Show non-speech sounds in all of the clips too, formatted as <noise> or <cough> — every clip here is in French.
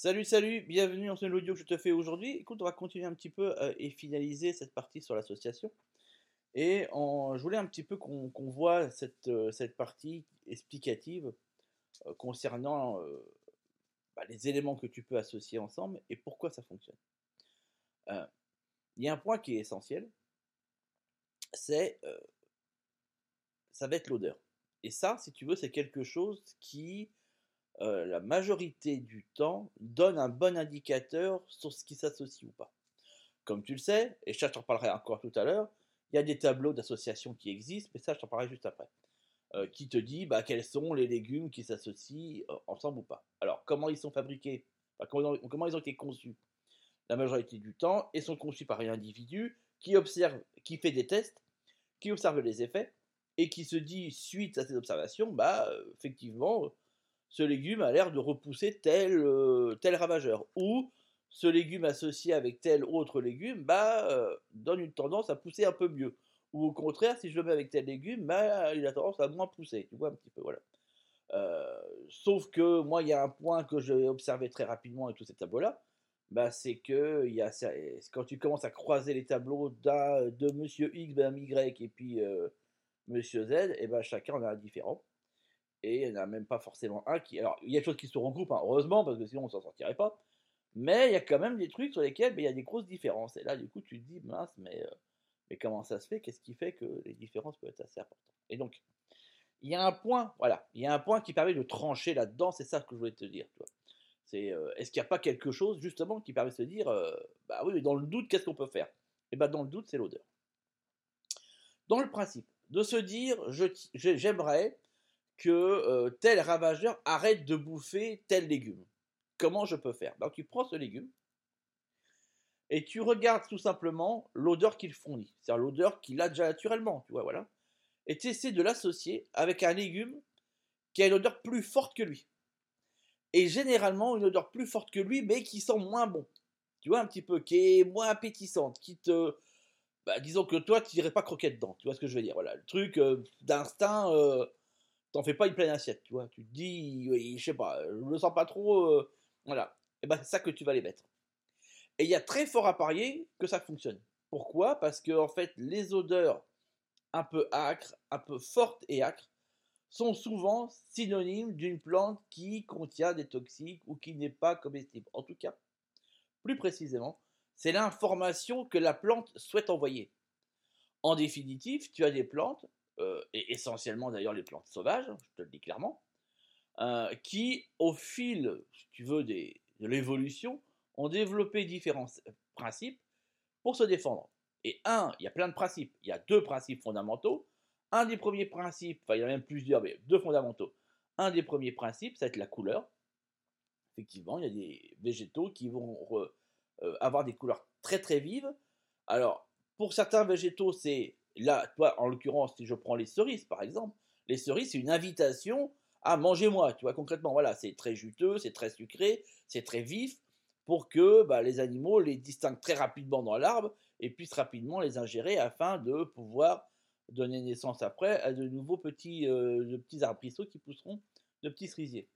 Salut, salut, bienvenue dans ce audio que je te fais aujourd'hui. Écoute, on va continuer un petit peu euh, et finaliser cette partie sur l'association. Et je voulais un petit peu qu'on voit cette, euh, cette, partie explicative euh, concernant bah, les éléments que tu peux associer ensemble et pourquoi ça fonctionne. Il y a un point qui est essentiel, c'est ça va être l'odeur. Et ça, si tu veux, c'est quelque chose qui euh, la majorité du temps, donne un bon indicateur sur ce qui s'associe ou pas. Comme tu le sais, et ça je t'en parlerai encore tout à l'heure, il y a des tableaux d'association qui existent, mais ça je t'en parlerai juste après, euh, qui te dit bah, quels sont les légumes qui s'associent euh, ensemble ou pas. Alors comment ils sont fabriqués, comment, ils ont été conçus? La majorité du temps, ils sont conçus par un individu qui observe, qui fait des tests, qui observe les effets, et qui se dit suite à ces observations, bah effectivement, ce légume a l'air de repousser tel, euh, tel ravageur. Ou ce légume associé avec tel autre légume bah, euh, donne une tendance à pousser un peu mieux. Ou au contraire, si je le mets avec tel légume, bah, il a tendance à moins pousser. Tu vois un petit peu, voilà. Euh, sauf que moi, il y a un point que j'ai observé très rapidement avec tous ces tableaux-là, bah, c'est que quand tu commences à croiser les tableaux de Monsieur X, Madame Y et puis Monsieur Z, et ben chacun en a un différent et il n'y en a même pas forcément un qui. Alors, il y a des choses qui se regroupent, hein, heureusement, parce que sinon on s'en sortirait pas. Mais il y a quand même des trucs sur lesquels il y a des grosses différences. Et là, du coup, tu te dis, mince, mais, euh, mais comment ça se fait Qu'est-ce qui fait que les différences peuvent être assez importantes Et donc, il y a un point, voilà, il y a un point qui permet de trancher là-dedans, c'est ça que je voulais te dire. C'est, euh, est-ce qu'il n'y a pas quelque chose, justement, qui permet de se dire, euh, bah oui, mais dans le doute, qu'est-ce qu'on peut faire? Et eh bien, dans le doute, c'est l'odeur. Dans le principe, de se dire, j'aimerais que euh, tel ravageur arrête de bouffer tel légume. Comment je peux faire? Donc tu prends ce légume et tu regardes tout simplement l'odeur qu'il fournit, c'est-à-dire l'odeur qu'il a déjà naturellement, tu vois, voilà. Et tu essaies de l'associer avec un légume qui a une odeur plus forte que lui. Et généralement une odeur plus forte que lui, mais qui sent moins bon. Tu vois, un petit peu, qui est moins appétissante, qui te... Bah, disons que toi, tu n'irais pas croquer dedans, tu vois ce que je veux dire. Voilà, le truc euh, d'instinct, euh, t'en fais pas une pleine assiette, tu vois. Tu te dis, je sais pas, je le sens pas trop, euh, voilà. Et ben c'est ça que tu vas les mettre. Et il y a très fort à parier que ça fonctionne. Pourquoi? Parce que en fait, les odeurs un peu âcres, un peu fortes et âcres, sont souvent synonymes d'une plante qui contient des toxiques ou qui n'est pas comestible. En tout cas, plus précisément, c'est l'information que la plante souhaite envoyer. En définitive, tu as des plantes euh, et essentiellement d'ailleurs les plantes sauvages, je te le dis clairement, euh, qui, au fil, si tu veux, de l'évolution, ont développé différents principes pour se défendre. Et un, il y a plein de principes. Il y a deux principes fondamentaux. Un des premiers principes, enfin il y en a même plusieurs, mais deux fondamentaux. Un des premiers principes, ça va être la couleur. Effectivement, il y a des végétaux qui vont euh, avoir des couleurs très très vives. Alors, pour certains végétaux, c'est Là, toi, en l'occurrence, si je prends les cerises, par exemple, les cerises, c'est une invitation à manger moi, tu vois, concrètement. Voilà, c'est très juteux, c'est très sucré, c'est très vif, pour que bah, les animaux les distinguent très rapidement dans l'arbre et puissent rapidement les ingérer afin de pouvoir donner naissance après à de nouveaux petits, euh, de petits arbrisseaux qui pousseront de petits cerisiers.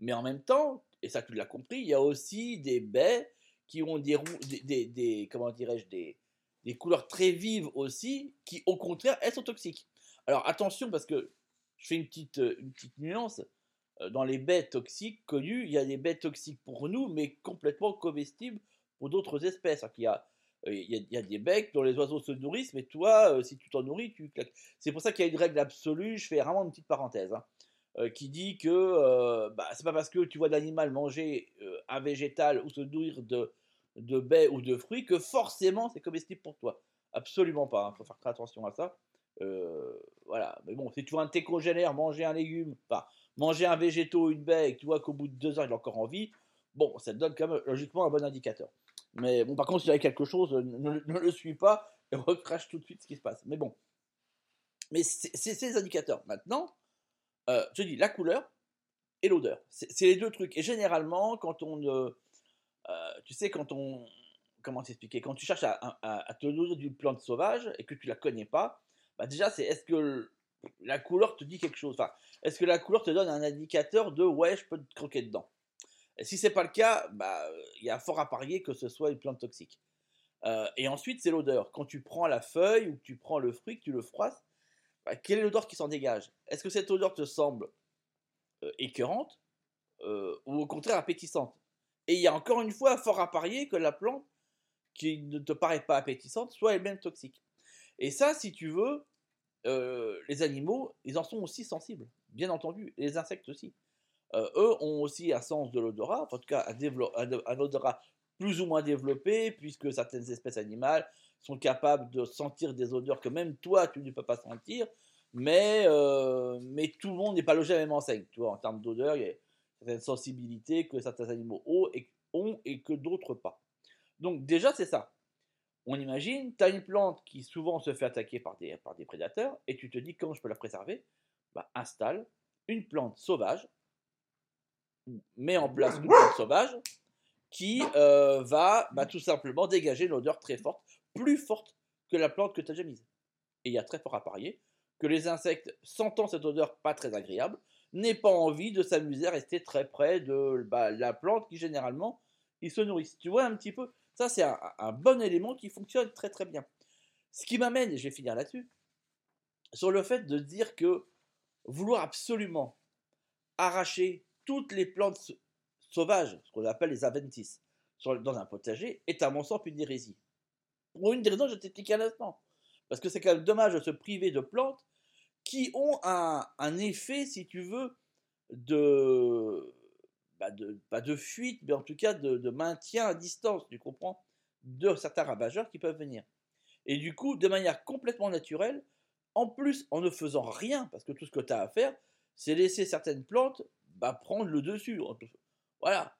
Mais en même temps, et ça tu l'as compris, il y a aussi des baies qui ont des, des, des comment dirais-je, des, des couleurs très vives aussi, qui au contraire, elles sont toxiques. Alors attention, parce que je fais une petite, euh, nuance. Euh, dans les baies toxiques connues, il y a des baies toxiques pour nous, mais complètement comestibles pour d'autres espèces. Il y, a, euh, il, y a, des baies dont les oiseaux se nourrissent, mais toi, si tu t'en nourris, tu claques. C'est pour ça qu'il y a une règle absolue, je fais vraiment une petite parenthèse, hein, qui dit que bah, c'est pas parce que tu vois l'animal manger un végétal ou se nourrir de, de baies ou de fruits que forcément c'est comestible pour toi. Absolument pas, il hein. faut faire très attention à ça. Euh, voilà, mais bon, si tu vois un técogénaire manger un légume, enfin, manger un végétau, une baie, et que tu vois qu'au bout de deux ans il est encore en vie, bon, ça te donne quand même logiquement un bon indicateur. Mais bon, par contre, si y a quelque chose, ne, le suis pas et <laughs> recrache tout de suite ce qui se passe. Mais bon, mais c'est ces indicateurs. Maintenant, euh, je dis la couleur et l'odeur. C'est les deux trucs. Et généralement, quand on, ne euh, tu sais, quand on. Comment t'expliquer? Quand tu cherches à, te nourrir d'une plante sauvage et que tu la connais pas, bah déjà, c'est est-ce que la couleur te dit quelque chose? Enfin, Est-ce que la couleur te donne un indicateur de ouais, je peux te croquer dedans? Et si c'est pas le cas, bah, il y a fort à parier que ce soit une plante toxique. Euh, et ensuite, c'est l'odeur. Quand tu prends la feuille ou que tu prends le fruit, que tu le froisses, bah, quelle est l'odeur qui s'en dégage? Est-ce que cette odeur te semble euh, écœurante euh, ou au contraire appétissante? Et il y a encore une fois fort à parier que la plante qui ne te paraît pas appétissante soit elle-même toxique. Et ça, si tu veux, les animaux, ils en sont aussi sensibles, bien entendu, et les insectes aussi. eux ont aussi un sens de l'odorat, en tout cas un, odorat plus ou moins développé, puisque certaines espèces animales sont capables de sentir des odeurs que même toi, tu ne peux pas sentir, mais, euh, mais tout le monde n'est pas logé à la même enseigne. Tu vois, en termes d'odeur, certaines sensibilités que certains animaux ont et, que d'autres pas. Donc déjà, c'est ça. On imagine, tu as une plante qui souvent se fait attaquer par des, par des prédateurs, et tu te dis comment je peux la préserver? Bah, Installe une plante sauvage, mets en place une plante sauvage, qui euh, va bah, tout simplement dégager une odeur très forte, plus forte que la plante que tu as déjà mise. Et il y a très fort à parier que les insectes, sentant cette odeur pas très agréable, n'aient pas envie de s'amuser à rester très près de bah, la plante qui généralement ils se nourrissent. Tu vois un petit peu Ça, c'est un, bon élément qui fonctionne très très bien. Ce qui m'amène, et je vais finir là-dessus, sur le fait de dire que vouloir absolument arracher toutes les plantes sauvage, ce qu'on appelle les adventices, dans un potager, est à mon sens une hérésie. Pour une des raisons, je t'explique à l'instant. Parce que c'est quand même dommage de se priver de plantes qui ont un, effet, si tu veux, de, bah de, pas de fuite, mais en tout cas de, maintien à distance, tu comprends, de certains ravageurs qui peuvent venir. Et du coup, de manière complètement naturelle, en plus en ne faisant rien, parce que tout ce que tu as à faire, c'est laisser certaines plantes bah, prendre le dessus. Voilà.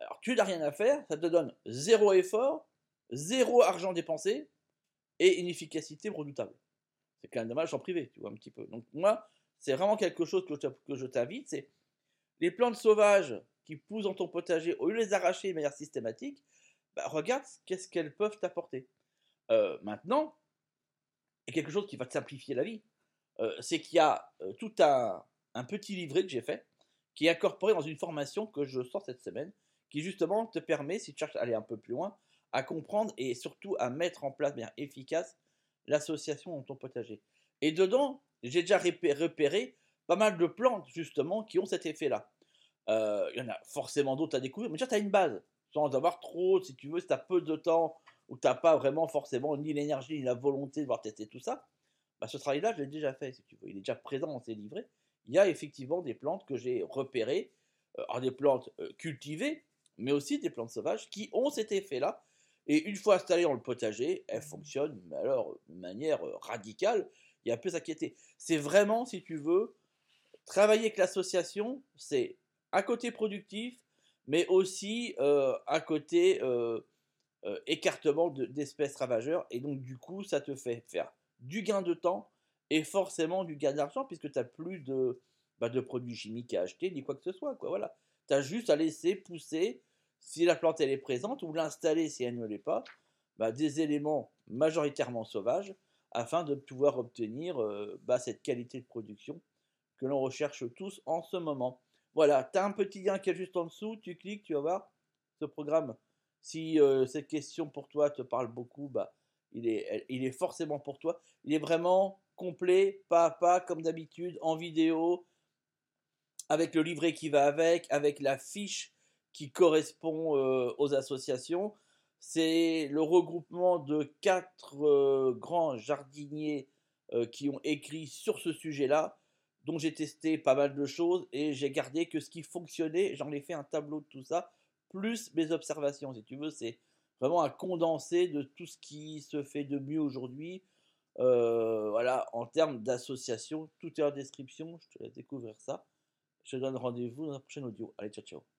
Alors tu n'as rien à faire, ça te donne zéro effort, zéro argent dépensé et une efficacité redoutable. C'est quand même dommage en privé, tu vois un petit peu. Donc moi, c'est vraiment quelque chose que je, t'invite, c'est les plantes sauvages qui poussent dans ton potager, au lieu de les arracher de manière systématique, bah, regarde qu'est-ce qu'elles peuvent t'apporter. Euh, maintenant, et quelque chose qui va te simplifier la vie, euh, c'est qu'il y a euh, tout un, petit livret que j'ai fait, qui est incorporé dans une formation que je sors cette semaine, qui justement te permet, si tu cherches à aller un peu plus loin, à comprendre et surtout à mettre en place bien efficace l'association ton potager. Et dedans, j'ai déjà repéré pas mal de plantes justement qui ont cet effet-là. Euh, il y en a forcément d'autres à découvrir, mais déjà tu as une base, sans avoir trop, si tu veux, si tu as peu de temps ou tu n'as pas vraiment forcément ni l'énergie ni la volonté de voir tester tout ça, bah, ce travail-là, je l'ai déjà fait, si tu veux. Il est déjà présent dans ces livrets il y a effectivement des plantes que j'ai repérées, euh, des plantes euh, cultivées, mais aussi des plantes sauvages qui ont cet effet-là. Et une fois installées dans le potager, elles fonctionnent, mais alors de manière euh, radicale, il y a peu s'inquiéter. C'est vraiment, si tu veux, travailler avec l'association, c'est un côté productif, mais aussi un côté écartement d'espèces ravageurs. Et donc, du coup, ça te fait faire du gain de temps, et forcément du gain d'argent puisque tu n'as plus de, bah, de produits chimiques à acheter ni quoi que ce soit. Quoi, voilà. Tu as juste à laisser pousser, si la plante elle est présente, ou l'installer si elle ne l'est pas, bah, des éléments majoritairement sauvages afin de pouvoir obtenir euh, bah, cette qualité de production que l'on recherche tous en ce moment. Voilà, tu as un petit lien qui est juste en dessous, tu cliques, tu vas voir ce programme. Si euh, cette question pour toi te parle beaucoup, bah, il, est, il est forcément pour toi. Il est vraiment complet, pas à pas, comme d'habitude, en vidéo, avec le livret qui va avec, avec la fiche qui correspond euh, aux associations. C'est le regroupement de quatre euh, grands jardiniers euh, qui ont écrit sur ce sujet-là, dont j'ai testé pas mal de choses et j'ai gardé que ce qui fonctionnait, j'en ai fait un tableau de tout ça, plus mes observations, si tu veux, c'est vraiment un condensé de tout ce qui se fait de mieux aujourd'hui, voilà, en termes d'association, tout est en description, je te laisse découvrir ça. Je te donne rendez-vous dans la prochaine audio. Allez, ciao, ciao.